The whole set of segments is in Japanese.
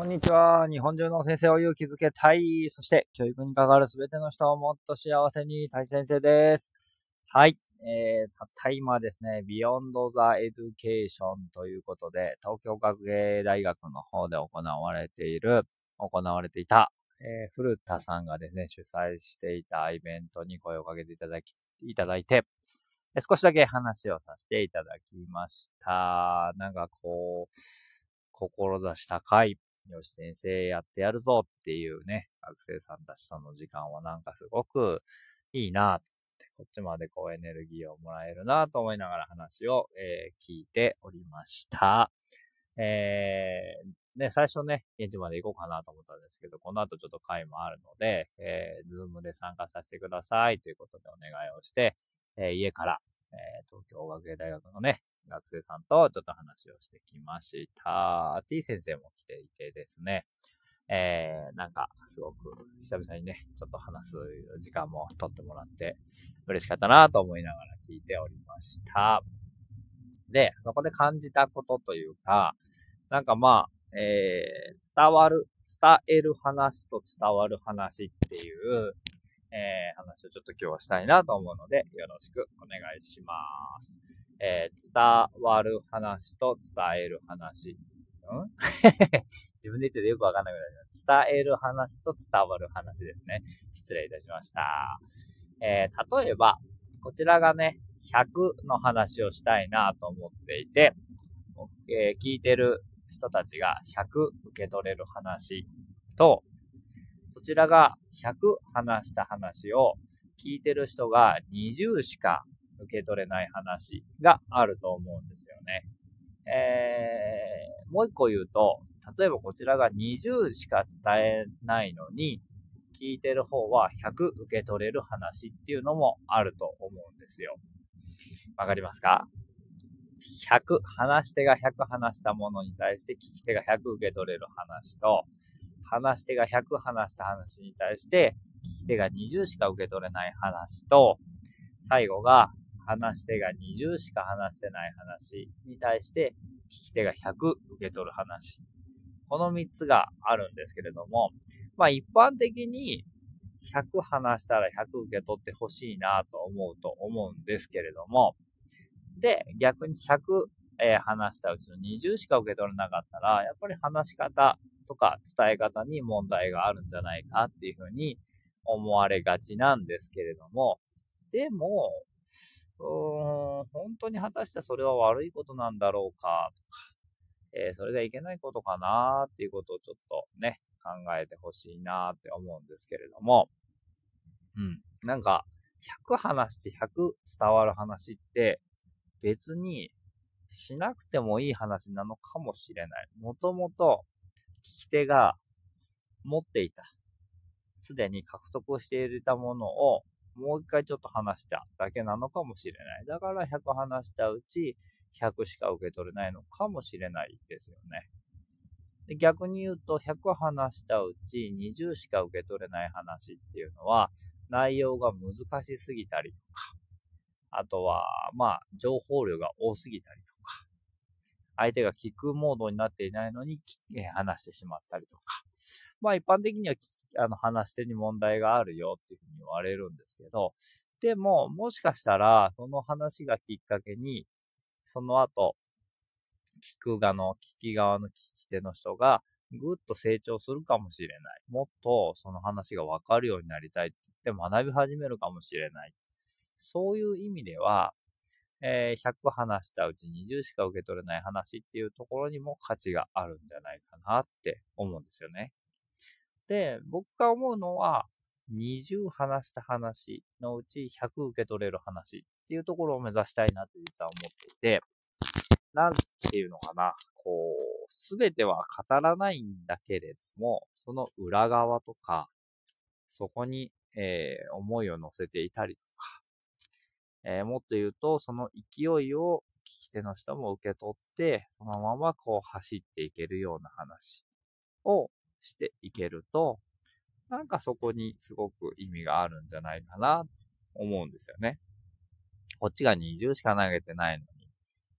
こんにちは。日本中の先生を勇気づけたい。そして、教育に関わるすべての人をもっと幸せに、たい先生です。はい。えー、たった今ですね、Beyond the Education ということで、東京学芸大学の方で行われている、行われていた、えー、古田さんがですね、主催していたイベントに声をかけていただき、いただいて、少しだけ話をさせていただきました。なんかこう、志高いよし先生やってやるぞっていうね、学生さんたちとの時間はなんかすごくいいなとこっちまでこうエネルギーをもらえるなと思いながら話を、えー、聞いておりました。えー、ね、最初ね、現地まで行こうかなと思ったんですけど、この後ちょっと会もあるので、えー、ズームで参加させてくださいということでお願いをして、えー、家から、えー、東京学芸大学のね、学生さんとちょっと話をしてきました。T 先生も来ていてですね、えー、なんか、すごく久々にね、ちょっと話す時間も取ってもらって嬉しかったなと思いながら聞いておりました。で、そこで感じたことというか、なんかまあ、えー、伝わる、伝える話と伝わる話っていう、えー、話をちょっと今日はしたいなと思うので、よろしくお願いします。えー、伝わる話と伝える話。ん？自分で言っててよくわかんなくなりました。伝える話と伝わる話ですね。失礼いたしました。えー、例えば、こちらがね、100の話をしたいなと思っていて、えー、聞いてる人たちが100受け取れる話と、こちらが100話した話を聞いてる人が20しか受け取れない話があると思うんですよね。えー、もう一個言うと、例えばこちらが20しか伝えないのに、聞いてる方は100受け取れる話っていうのもあると思うんですよ。わかりますか ?100、話し手が100話したものに対して聞き手が100受け取れる話と、話し手が100話した話に対して聞き手が20しか受け取れない話と、最後が話し手が20しか話してない話に対して、聞き手が100受け取る話。この3つがあるんですけれども、まあ一般的に100話したら100受け取ってほしいなと思うと思うんですけれども、で、逆に100、え、話したうちの20しか受け取れなかったら、やっぱり話し方とか伝え方に問題があるんじゃないかっていうふうに思われがちなんですけれども、でも、うーん、本当に果たしてそれは悪いことなんだろうか、とか、えー、それがいけないことかなっていうことをちょっとね、考えてほしいなって思うんですけれども、うん。なんか、100話して100伝わる話って、別にしなくてもいい話なのかもしれない。もともと聞き手が持っていた、すでに獲得していたものをもう一回ちょっと話しただけなのかもしれない。だから100話したうち100しか受け取れないのかもしれないですよね。で逆に言うと100話したうち20しか受け取れない話っていうのは内容が難しすぎたりとか、あとは、まあ、情報量が多すぎたりとか、相手が聞くモードになっていないのに、話してしまったりとか、まあ一般的にはあの話し手に問題があるよっていうふうに言われるんですけど、でも、もしかしたら、その話がきっかけに、その後、聞く側の、聞き側の聞き手の人が、ぐっと成長するかもしれない。もっとその話がわかるようになりたいって言って学び始めるかもしれない。そういう意味では、えー、100話したうち20しか受け取れない話っていうところにも価値があるんじゃないかなって思うんですよね。で、僕が思うのは、20話した話のうち100受け取れる話っていうところを目指したいなって実は思っていて、なんていうのかな、こう、すべては語らないんだけれども、その裏側とか、そこに、えー、思いを乗せていたりとか、えー、もっと言うと、その勢いを聞き手の人も受け取って、そのままこう走っていけるような話をしていけると、なんかそこにすごく意味があるんじゃないかなと思うんですよね。こっちが20しか投げてないのに。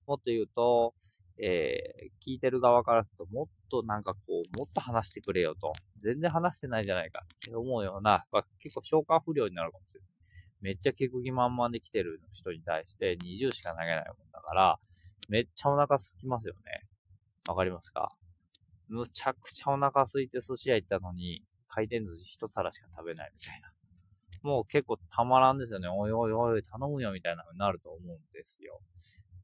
もっと言うと、えー、聞いてる側からすると、もっとなんかこう、もっと話してくれよと。全然話してないじゃないかって思うような、結構消化不良になるかもしれない。めっちゃ聞く気満々で来てる人に対して20しか投げないもんだから、めっちゃお腹空きますよね。わかりますか？むちゃくちゃお腹空いて寿司屋行ったのに、回転寿司一皿しか食べないみたいな。もう結構たまらんですよね。おいおいおい、頼むよみたいな風になると思うんですよ。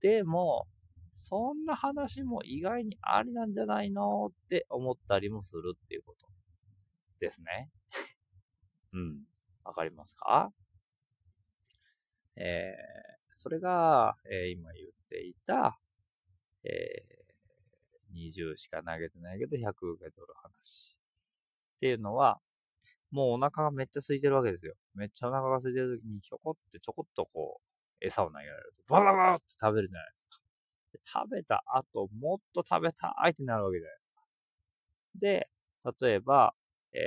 でも、そんな話も意外にありなんじゃないのって思ったりもするっていうことですね。うん。わかりますか？えー、それが、えー、今言っていた、えー、20しか投げてないけど100受け取る話。っていうのは、もうお腹がめっちゃ空いてるわけですよ。めっちゃお腹が空いてる時にひょこってちょこっとこう、餌を投げられると、バラバラって食べるじゃないですか。で食べた後、もっと食べたいってなるわけじゃないですか。で、例えば、え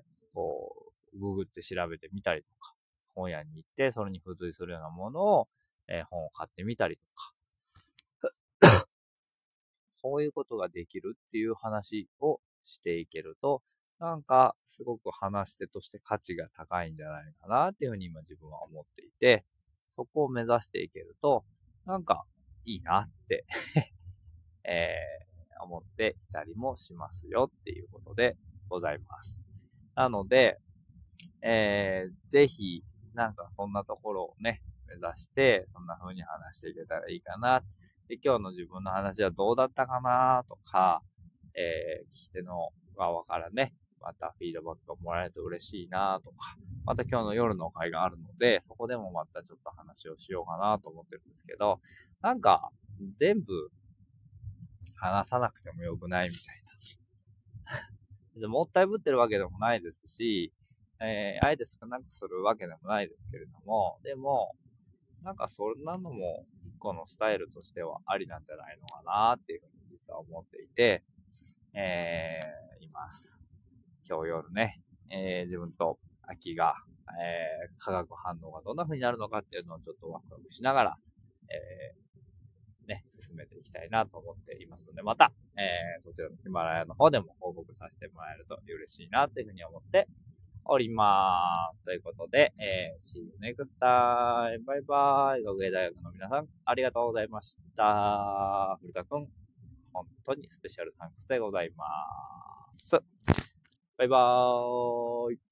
ー、こう、ググって調べてみたりとか、本屋に行って、それに付随するようなものを、えー、本を買ってみたりとか、そういうことができるっていう話をしていけると、なんか、すごく話し手として価値が高いんじゃないかなっていうふうに今自分は思っていて、そこを目指していけると、なんか、いいなって えー、思っていたりもしますよっていうことでございます。なので、えー、ぜひ、なんかそんなところをね、目指して、そんな風に話していけたらいいかな。で、今日の自分の話はどうだったかな？とか、えー、聞き手の側からね、またフィードバックがもらえると嬉しいなとか、また今日の夜の会があるので、そこでもまたちょっと話をしようかなと思ってるんですけど、なんか、全部話さなくてもよくないみたいな。もったいぶってるわけでもないですし、えー、あえて少なくするわけでもないですけれども、でも、なんかそんなのも個のスタイルとしてはありなんじゃないのかなっていうふうに実は思っていて、えー、います。今日夜ね、えー、自分と秋が、えー、化学反応がどんな風になるのかっていうのをちょっとワクワクしながら、えー、ね、進めていきたいなと思っていますので、また、えー、こちらのヒマラヤの方でも報告させてもらえると嬉しいなというふうに思っております。ということで、えー、See you next time. バイバイ。学芸大学の皆さん、ありがとうございました。古田くん、本当にスペシャルサンクスでございます。バイバーイ。